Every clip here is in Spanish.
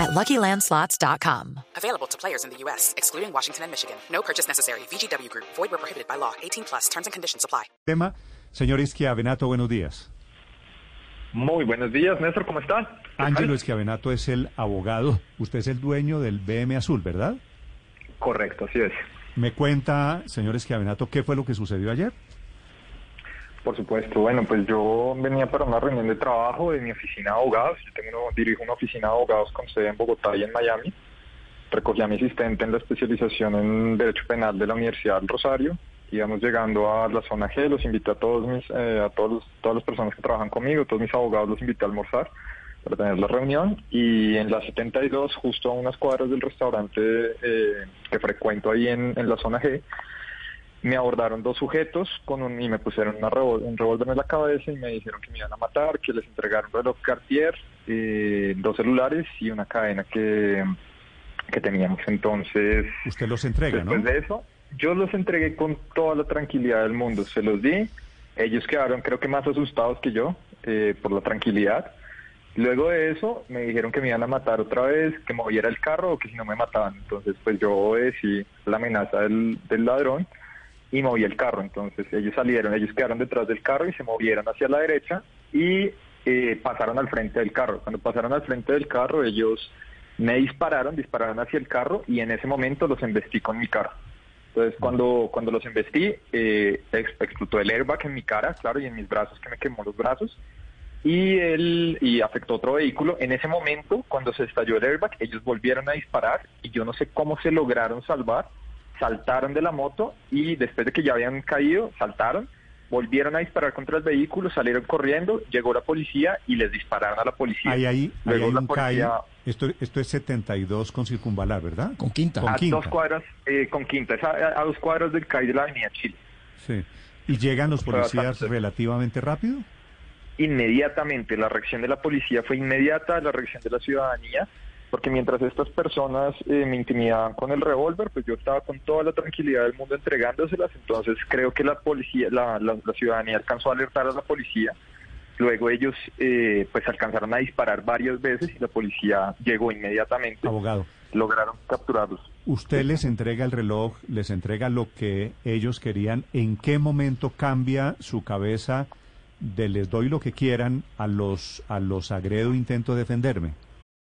at LuckyLandSlots.com. Available to players in the U.S., excluding Washington and Michigan. No purchase necessary. VGW Group. Void where prohibited by law. 18 plus. Terms and conditions apply. Tema, señor Esquiavenato, buenos días. Muy buenos días, Néstor, ¿cómo está? Ángelo Esquiavenato es el abogado. Usted es el dueño del BM Azul, ¿verdad? Correcto, así es. ¿Me cuenta, señor Esquiavenato, qué fue lo que sucedió ayer? Por supuesto, bueno, pues yo venía para una reunión de trabajo de mi oficina de abogados. Yo tengo, dirijo una oficina de abogados con sede en Bogotá y en Miami. Recogí a mi asistente en la especialización en Derecho Penal de la Universidad del Rosario. Íbamos llegando a la zona G, los invité a todos mis, eh, a todos, todas las personas que trabajan conmigo, todos mis abogados los invité a almorzar para tener la reunión y en la 72, justo a unas cuadras del restaurante eh, que frecuento ahí en, en la zona G, me abordaron dos sujetos con un, y me pusieron una revol- un revólver en la cabeza y me dijeron que me iban a matar, que les entregaron un reloj Cartier, eh, dos celulares y una cadena que, que teníamos. Entonces, Usted los entrega, ¿no? después de eso, yo los entregué con toda la tranquilidad del mundo. Se los di. Ellos quedaron, creo que más asustados que yo eh, por la tranquilidad. Luego de eso, me dijeron que me iban a matar otra vez, que moviera el carro o que si no me mataban. Entonces, pues yo obedecí la amenaza del, del ladrón y moví el carro. Entonces, ellos salieron, ellos quedaron detrás del carro y se movieron hacia la derecha y eh, pasaron al frente del carro. Cuando pasaron al frente del carro, ellos me dispararon, dispararon hacia el carro y en ese momento los embestí con mi carro. Entonces, cuando, cuando los embestí, eh, ex- explotó el airbag en mi cara, claro, y en mis brazos, que me quemó los brazos, y, él, y afectó otro vehículo. En ese momento, cuando se estalló el airbag, ellos volvieron a disparar y yo no sé cómo se lograron salvar, saltaron de la moto y después de que ya habían caído, saltaron, volvieron a disparar contra el vehículo, salieron corriendo, llegó la policía y les dispararon a la policía. Ahí, ahí, ahí Luego hay la un policía- CAI. Esto, esto es 72 con circunvalar, ¿verdad? Con quinta. Con a quinta. dos cuadras, eh, con quinta, es a, a dos cuadras del CAI de la Avenida Chile. Sí. ¿Y llegan los policías relativamente rápido? inmediatamente. La reacción de la policía fue inmediata, la reacción de la ciudadanía, porque mientras estas personas eh, me intimidaban con el revólver, pues yo estaba con toda la tranquilidad del mundo entregándoselas. Entonces creo que la policía, la, la- la ciudadanía alcanzó a alertar a la policía. Luego ellos eh, pues alcanzaron a disparar varias veces y la policía llegó inmediatamente. Abogado, Lograron capturarlos. usted les entrega el reloj, les entrega lo que ellos querían. ¿En qué momento cambia su cabeza de les doy lo que quieran a los, a los agredo, intento defenderme?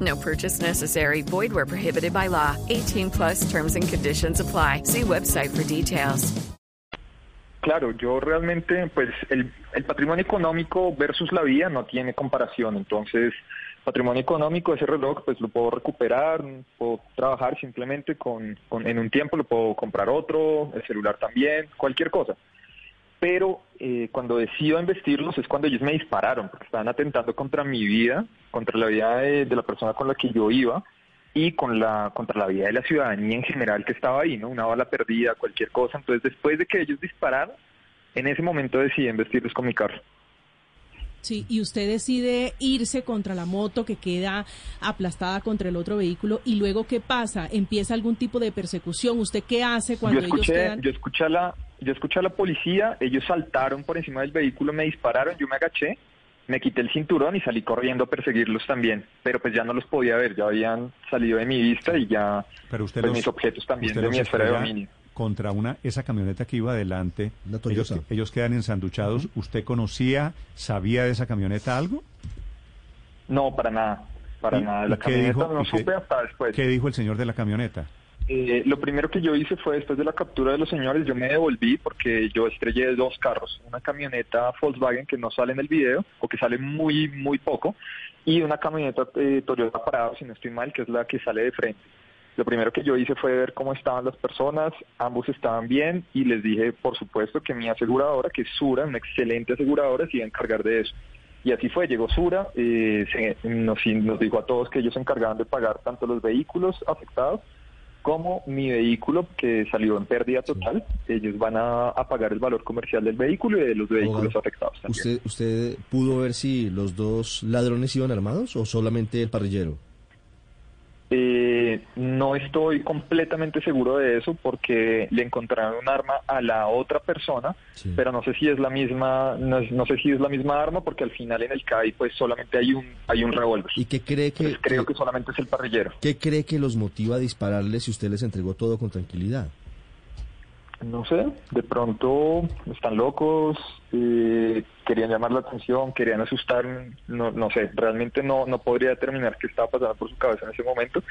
No purchase necessary. Void where prohibited by law. 18 plus terms and conditions apply. See website for details. Claro, yo realmente, pues el, el patrimonio económico versus la vida no tiene comparación. Entonces, patrimonio económico, ese reloj, pues lo puedo recuperar, puedo trabajar simplemente con, con- en un tiempo, lo puedo comprar otro, el celular también, cualquier cosa. Pero eh, cuando decido investirlos es cuando ellos me dispararon, porque estaban atentando contra mi vida, contra la vida de, de la persona con la que yo iba y con la contra la vida de la ciudadanía en general que estaba ahí, ¿no? Una bala perdida, cualquier cosa. Entonces, después de que ellos dispararon, en ese momento decidí investirlos con mi carro. Sí, y usted decide irse contra la moto que queda aplastada contra el otro vehículo y luego qué pasa? ¿Empieza algún tipo de persecución? ¿Usted qué hace cuando yo ellos escuché, quedan? yo escuché a la, yo escuché a la policía, ellos saltaron por encima del vehículo, me dispararon, yo me agaché, me quité el cinturón y salí corriendo a perseguirlos también, pero pues ya no los podía ver, ya habían salido de mi vista y ya Pero usted pues, los, mis objetos también usted de mi esfera de dominio. Contra una, esa camioneta que iba adelante, ellos, ellos quedan ensanduchados. ¿Usted conocía, sabía de esa camioneta algo? No, para nada, para ¿Y- nada. y La qué camioneta dijo- no qué- supe hasta después. ¿Qué dijo el señor de la camioneta? Eh, lo primero que yo hice fue, después de la captura de los señores, yo me devolví porque yo estrellé dos carros, una camioneta Volkswagen que no sale en el video o que sale muy, muy poco, y una camioneta eh, Toyota Parado, si no estoy mal, que es la que sale de frente. Lo primero que yo hice fue ver cómo estaban las personas, ambos estaban bien y les dije, por supuesto, que mi aseguradora, que es Sura, una excelente aseguradora, se iba a encargar de eso. Y así fue, llegó Sura, eh, se, nos, nos dijo a todos que ellos se encargaban de pagar tanto los vehículos afectados como mi vehículo que salió en pérdida total. Ellos van a, a pagar el valor comercial del vehículo y de los vehículos afectados también. ¿Usted, ¿Usted pudo ver si los dos ladrones iban armados o solamente el parrillero? Eh, no estoy completamente seguro de eso porque le encontraron un arma a la otra persona, Sí. pero no sé si es la misma, no, sé si es la misma arma porque al final en el CAI pues solamente hay un hay un revólver. ¿Y qué cree que, Pues creo que- que solamente es el parrillero. qué cree que los motiva a dispararles si usted les entregó todo con tranquilidad? No sé, de pronto están locos, eh, querían llamar la atención, querían asustar, no, no sé, realmente no, no podría determinar qué estaba pasando por su cabeza en ese momento.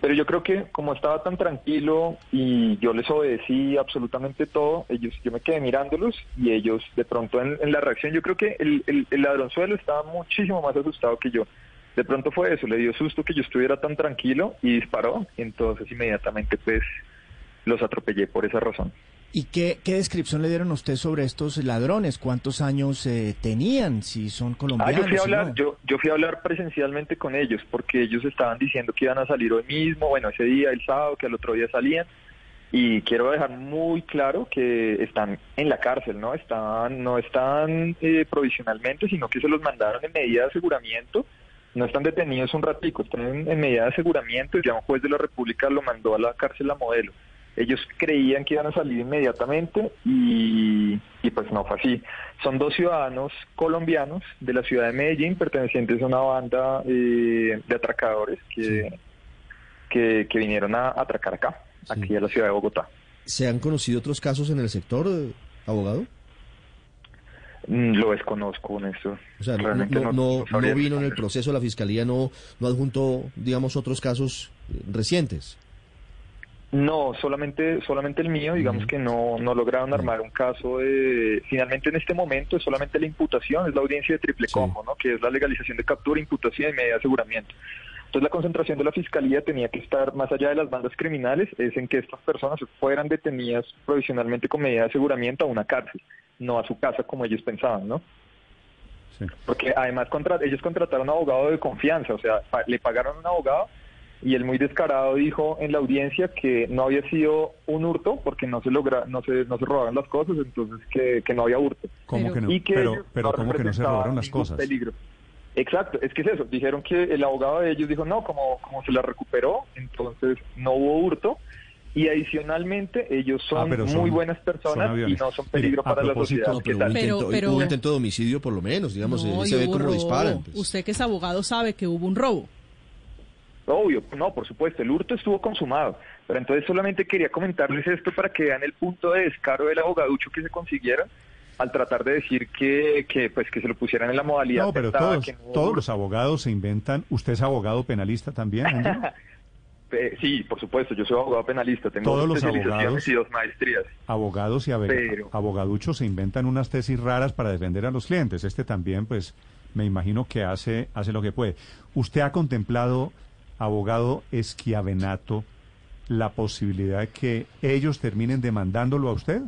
Pero yo creo que como estaba tan tranquilo y yo les obedecí absolutamente todo, ellos, yo me quedé mirándolos y ellos de pronto en, la reacción, yo creo que el, el, el ladronzuelo estaba muchísimo más asustado que yo. De pronto fue eso, le dio susto que yo estuviera tan tranquilo y disparó, entonces inmediatamente pues los atropellé por esa razón. ¿Y qué, qué descripción le dieron a usted sobre estos ladrones? ¿Cuántos años eh, tenían? Si son Ah, colombianos. yo fui a hablar, no. yo, yo fui a hablar presencialmente con ellos porque ellos estaban diciendo que iban a salir hoy mismo, bueno, ese día, el sábado, que al otro día salían. Y quiero dejar muy claro que están en la cárcel, ¿no? Están, no están eh, provisionalmente, sino que se los mandaron en medida de aseguramiento. No están detenidos un ratico, están en, en medida de aseguramiento y ya un juez de la República lo mandó a la cárcel a modelo. Ellos creían que iban a salir inmediatamente y, y pues no fue así. Son dos ciudadanos colombianos de la ciudad de Medellín pertenecientes a una banda eh, de atracadores que, que, que vinieron a atracar acá, Sí. aquí a la ciudad de Bogotá. ¿Se han conocido otros casos en el sector, abogado? Mm, Lo desconozco, Néstor. O sea, no, Realmente no, no- vino en el proceso, la fiscalía no, no adjuntó, digamos, otros casos eh, recientes. No, solamente, solamente el mío, digamos que no, no lograron armar un caso de... Finalmente en este momento es solamente la imputación, es la audiencia de triple Sí. combo, ¿no? Que es la legalización de captura, imputación y medida de aseguramiento. Entonces la concentración de la fiscalía tenía que estar más allá de las bandas criminales, es en que estas personas fueran detenidas provisionalmente con medida de aseguramiento a una cárcel, no a su casa como ellos pensaban, ¿no? Sí. Porque además contra- ellos contrataron a un abogado de confianza, o sea, pa- le pagaron a un abogado y el muy descarado dijo en la audiencia que no había sido un hurto porque no se logra, no se, no se robaron las cosas, entonces que, que no había hurto. ¿Cómo Pero- que no? Y que pero ellos pero no ¿cómo que no se representaban robaron las cosas? Peligro. Exacto, es que es eso. Dijeron que el abogado de ellos dijo no, como, como se la recuperó, entonces no hubo hurto. Y adicionalmente ellos son, Ah, son- muy buenas son personas y no son peligro a para la sociedad. No, ¿Qué pero, tal? hubo, Pero- intento, pero- hubo intento de homicidio por lo menos, digamos, No, se ve cómo robo. disparan. pues. Usted que es abogado sabe que hubo un robo. Obvio, no, por supuesto, el hurto estuvo consumado. Pero entonces solamente quería comentarles esto para que vean el punto de descaro del abogaducho que se consiguieron al tratar de decir que, que pues que se lo pusieran en la modalidad. No, pero todos, que no todos los abogados se inventan. ¿Usted es abogado penalista también? Eh, sí, por supuesto, yo soy abogado penalista, tengo Todos dos los abogados- y dos maestrías. Abogados y Pero- abogaduchos se inventan unas tesis raras para defender a los clientes. Este también, pues, me imagino que hace, hace lo que puede. ¿Usted ha contemplado, abogado Esquiavenato, la posibilidad de que ellos terminen demandándolo a usted?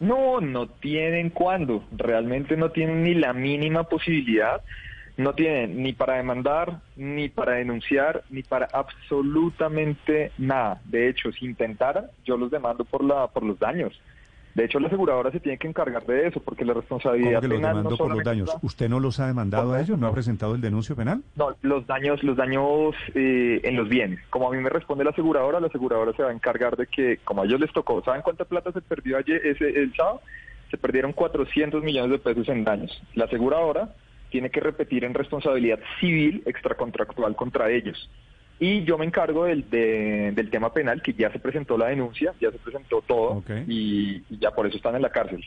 No, no tienen cuándo, realmente no tienen ni la mínima posibilidad, no tienen ni para demandar, ni para denunciar, ni para absolutamente nada. De hecho, si intentaran, yo los demando por la por los daños. De hecho, la aseguradora se tiene que encargar de eso, porque la ¿Cómo responsabilidad que los penal demandó no por los daños? ¿Usted no los ha demandado a ellos? ¿No ha presentado el denuncio penal? No, los daños, los daños eh, en los bienes. Como a mí me responde la aseguradora, la aseguradora se va a encargar de que, como a ellos les tocó, ¿saben cuánta plata se perdió ayer, ese, el sábado? Se perdieron 400 millones de pesos en daños. La aseguradora tiene que repetir en responsabilidad civil extracontractual contra ellos. Y yo me encargo del, de- del tema penal, que ya se presentó la denuncia, ya se presentó todo, Ok. y, y ya por eso están en la cárcel.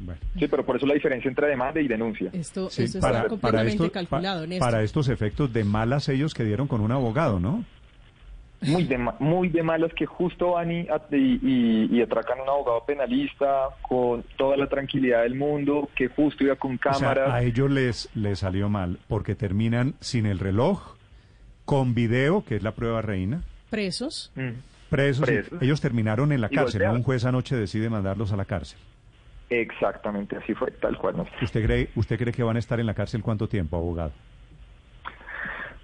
Bueno. Sí, pero por eso la diferencia entre demanda y denuncia. Esto, Sí, esto para, está para completamente estos, calculado, pa- Néstor. para estos efectos de malas ellos que dieron con un abogado, ¿no? muy de, muy de malas que justo van y, y, y atracan a un abogado penalista con toda la tranquilidad del mundo, que justo iba con O sea, cámaras. a ellos les, les salió mal porque terminan sin el reloj, con video, que es la prueba reina, Presos. Mm. presos. ellos terminaron en la Y cárcel. ¿no? Un juez anoche decide mandarlos a la cárcel. Exactamente, así fue, tal cual. ¿no? ¿Usted cree, ¿Usted cree que van a estar en la cárcel cuánto tiempo, abogado?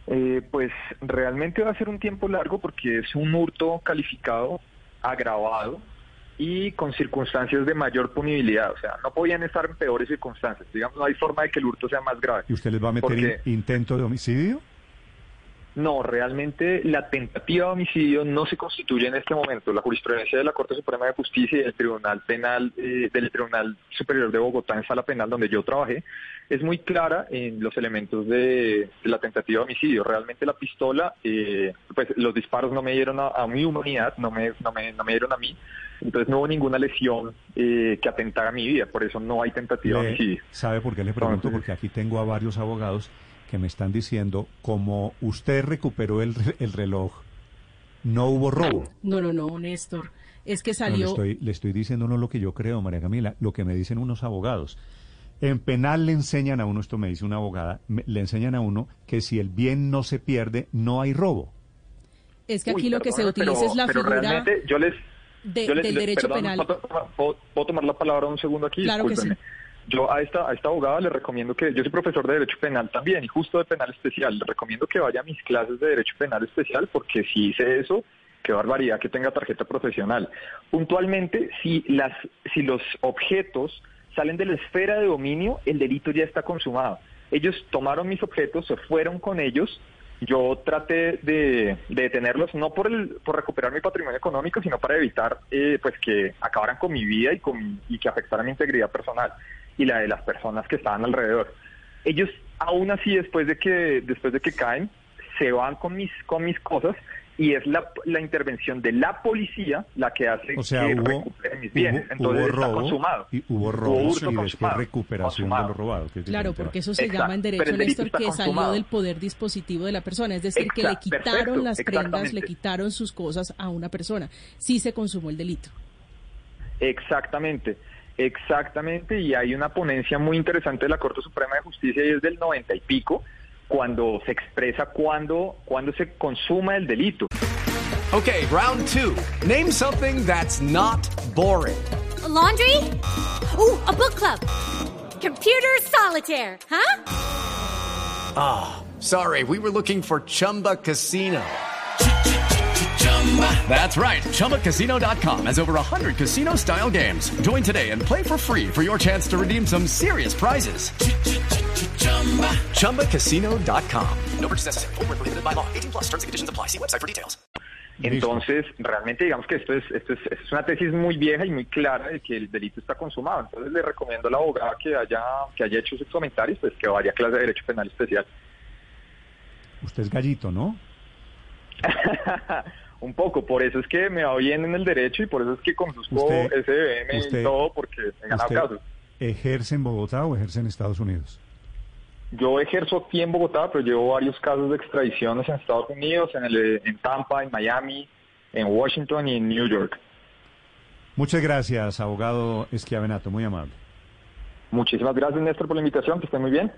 Eh, pues realmente va a ser un tiempo largo porque es un hurto calificado, agravado y con circunstancias de mayor punibilidad. O sea, no podían estar en peores circunstancias. Digamos, no hay forma de que el hurto sea más grave. ¿Y usted les va a meter Porque- in- intento de homicidio? No, realmente la tentativa de homicidio no se constituye en este momento. La jurisprudencia de la Corte Suprema de Justicia y del Tribunal Penal, eh, del Tribunal Superior de Bogotá en Sala Penal, donde yo trabajé, es muy clara en los elementos de, de la tentativa de homicidio. Realmente la pistola, eh, pues los disparos no me dieron a, a mi humanidad, no me, no, me, no me dieron a mí. Entonces no hubo ninguna lesión eh, que atentara a mi vida, por eso no hay tentativa de homicidio. ¿Sabe por qué le pregunto? Entonces- Porque aquí tengo a varios abogados que me están diciendo, como usted recuperó el, el reloj, no hubo robo. No, no, no, Néstor. Es que No, le, salió. estoy, le estoy diciendo no lo que yo creo, María Camila, lo que me dicen unos abogados. En penal le enseñan a uno, esto me dice una abogada, me- le enseñan a uno que si el bien no se pierde, no hay robo. Es que aquí Uy, lo que se utiliza pero- es la pero figura realmente yo les de- yo les- del les- derecho perdón, penal. ¿puedo, tomar la palabra un segundo aquí? Claro que Discúlpeme. Yo a esta, a esta abogada le recomiendo que, yo soy profesor de Derecho Penal también y justo de Penal Especial, le recomiendo que vaya a mis clases de Derecho Penal Especial porque si hice eso, qué barbaridad que tenga tarjeta profesional. Puntualmente, si, las, si los objetos salen de la esfera de dominio, el delito ya está consumado. Ellos tomaron mis objetos, se fueron con ellos, yo traté de, de detenerlos no por el, por recuperar mi patrimonio económico, sino para evitar eh, pues que acabaran con mi vida y, con, y que afectaran mi integridad personal y la de las personas que estaban alrededor. Ellos aún así después de que después de que caen se van con mis con mis cosas y es la, la intervención de la policía la que hace O sea, que hubo, recuperen mis bienes. hubo- Entonces hubo está robo consumado. y hubo robo hurto y después consumado, recuperación consumado. de lo robado. que Claro, porque eso se Exacto, llama en derecho, el delito Néstor, que salió del poder dispositivo de la persona. Es decir, que le quitaron perfecto, las prendas, le quitaron sus cosas a una persona. Sí se consumó el delito. Exactamente, exactamente, y hay una ponencia muy interesante de la Corte Suprema de Justicia y es del 90 y pico, cuando se expresa cuándo cuando se consuma el delito. Okay, round two. Name something that's not boring. laundry? Ooh, a book club. Computer solitaire, huh? Ah, sorry, we were looking for Chumba Casino. That's right. ChumbaCasino.com has over 100 casino style games. Join today and play for free for your chance to redeem some serious prizes. ChumbaCasino.com. No purchase necessary. Prohibited by law. 18 plus terms and conditions apply. See website for details. Entonces, realmente digamos que esto es, esto es, es una tesis muy vieja y muy clara de que el delito está consumado. Entonces le recomiendo a la abogada que haya, que haya hecho sus comentarios, pues que vaya a clase de Derecho Penal Especial. Usted es gallito, ¿no? Un poco, por eso es que me va bien en el derecho y por eso es que conduzco SBM usted- y todo, porque he ganado ¿Usted casos. ejerce en Bogotá o ejerce en Estados Unidos? Yo ejerzo aquí en Bogotá, pero llevo varios casos de extradiciones en Estados Unidos, en, el, en Tampa, en Miami, en Washington y en New York. Muchas gracias, abogado Esquiavenato, muy amable. Muchísimas gracias, Néstor, por la invitación. Que esté muy bien.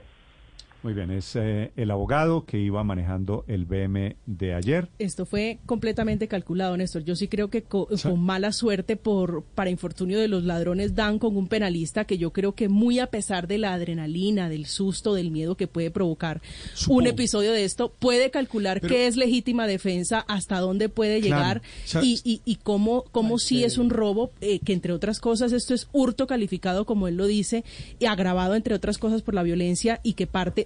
Muy bien, es eh, el abogado que iba manejando el BM de ayer. Esto fue completamente calculado, Néstor. Yo sí creo que co- con mala suerte por para infortunio de los ladrones dan con un penalista que yo creo que muy a pesar de la adrenalina, del susto, del miedo que puede provocar un episodio de esto, puede calcular qué es legítima defensa, hasta dónde puede Claro. llegar y, y, y cómo, cómo sí es un robo, eh, que entre otras cosas esto es hurto calificado, como él lo dice, y agravado entre otras cosas por la violencia y que parte